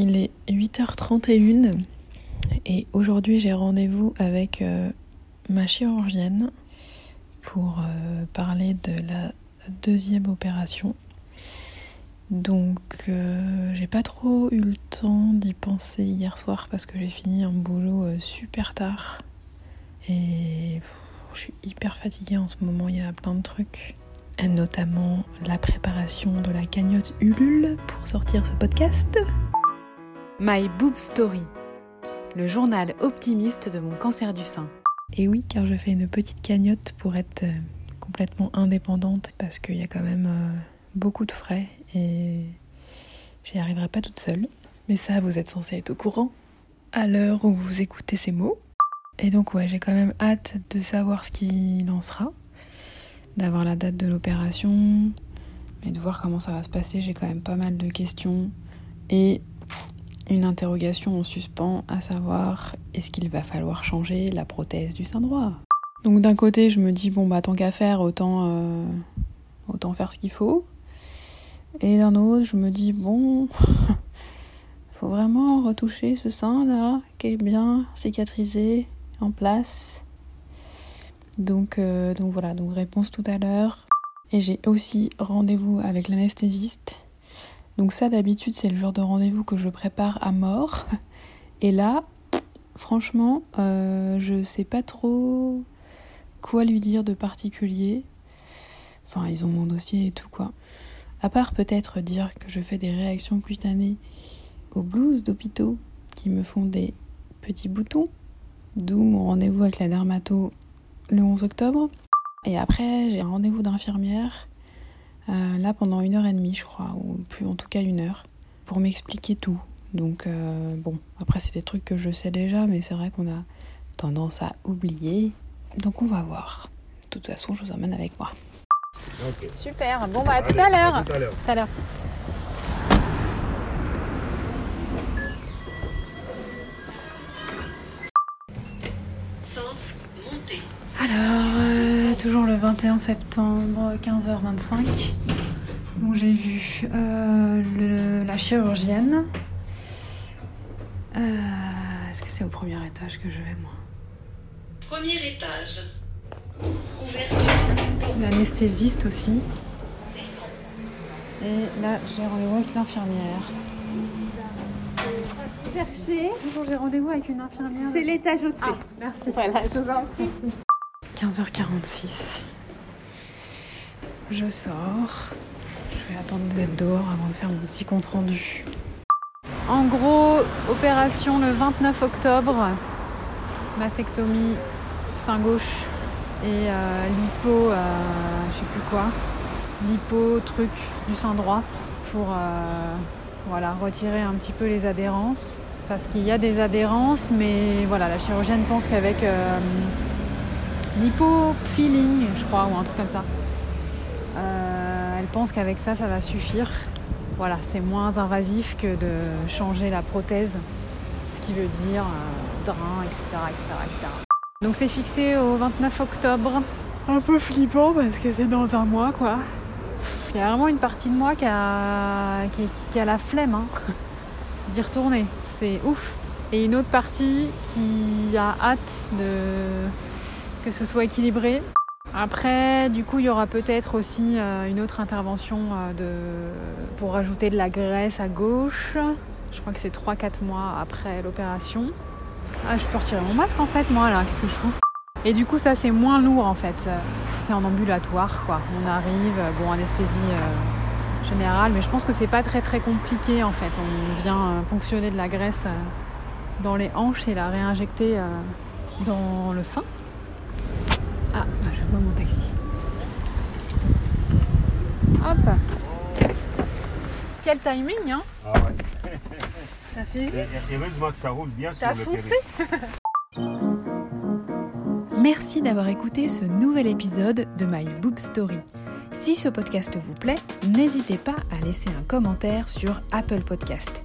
il est 8h31 et aujourd'hui j'ai rendez-vous avec euh, ma chirurgienne pour euh, parler de la deuxième opération. Donc euh, j'ai pas trop eu le temps d'y penser hier soir parce que j'ai fini un boulot super tard et je suis hyper fatiguée en ce moment, il y a plein de trucs notamment la préparation de la cagnotte Ulule pour sortir ce podcast. My Boob Story, le journal optimiste de mon cancer du sein. Et oui, car je fais une petite cagnotte pour être euh, complètement indépendante parce qu'il y a quand même euh, beaucoup de frais et j'y arriverai pas toute seule. Mais ça, vous êtes censé être au courant à l'heure où vous écoutez ces mots. Et donc ouais, j'ai quand même hâte de savoir ce qu'il en sera d'avoir la date de l'opération et de voir comment ça va se passer. J'ai quand même pas mal de questions et une interrogation en suspens, à savoir est-ce qu'il va falloir changer la prothèse du sein droit? Donc d'un côté, je me dis bon bah tant qu'à faire, autant euh, autant faire ce qu'il faut. Et d'un autre, je me dis bon, faut vraiment retoucher ce sein là qui est bien cicatrisé en place. Donc, euh, donc voilà, donc réponse tout à l'heure. Et j'ai aussi rendez-vous avec l'anesthésiste. Donc ça d'habitude c'est le genre de rendez-vous que je prépare à mort. Et là, franchement, euh, je sais pas trop quoi lui dire de particulier. Enfin, ils ont mon dossier et tout quoi. À part peut-être dire que je fais des réactions cutanées aux blouses d'hôpitaux qui me font des petits boutons. D'où mon rendez-vous avec la dermato le 11 octobre. Et après, j'ai un rendez-vous d'infirmière, euh, là pendant une heure et demie, je crois, ou plus en tout cas une heure, pour m'expliquer tout. Donc, euh, bon, après, c'est des trucs que je sais déjà, mais c'est vrai qu'on a tendance à oublier. Donc, on va voir. De toute façon, je vous emmène avec moi. Super, bon, bah, à tout à l'heure. Tout à l'heure. Alors, euh, toujours le 21 septembre, 15h25. Bon, j'ai vu euh, la chirurgienne. Euh, est-ce que c'est au premier étage que je vais, moi? Premier étage. L'anesthésiste aussi. Et là, j'ai rendez-vous avec l'infirmière. Chercher. Bonjour, j'ai rendez-vous avec une infirmière. C'est l'étage au-dessus. Ah, merci. Voilà, je vous en prie. 15h46. Je sors. Je vais attendre d'être dehors avant de faire mon petit compte rendu. En gros, opération le 29 octobre. Mastectomie sein gauche et euh, lipo, euh, je sais plus quoi. Lipo truc du sein droit pour euh, voilà, retirer un petit peu les adhérences. Parce qu'il y a des adhérences, mais voilà, la chirurgienne pense qu'avec l'hypo-feeling, je crois, ou un truc comme ça. Euh, elle pense qu'avec ça, ça va suffire. Voilà, c'est moins invasif que de changer la prothèse, ce qui veut dire euh, drain, etc., etc., Donc c'est fixé au 29 octobre. Un peu flippant parce que c'est dans un mois, quoi. Il y a vraiment une partie de moi qui a, qui, a la flemme hein, d'y retourner. C'est ouf. Et une autre partie qui a hâte de que ce soit équilibré. Après, du coup, il y aura peut-être aussi euh, une autre intervention euh, de... pour rajouter de la graisse à gauche. Je crois que c'est 3-4 mois après l'opération. Ah, je peux retirer mon masque en fait, moi là, qu'est-ce que je fous? Et du coup, ça c'est moins lourd en fait. C'est en ambulatoire quoi. On arrive, bon, anesthésie euh, générale, mais je pense que c'est pas très très compliqué en fait. On vient ponctionner de la graisse dans les hanches et la réinjecter dans le sein. Mon taxi. Hop Quel timing, hein Ah ouais. Ça fait vite. heureusement que ça roule bien sur le foncé Merci d'avoir écouté ce nouvel épisode de My Boob Story. Si ce podcast vous plaît, n'hésitez pas à laisser un commentaire sur Apple Podcast.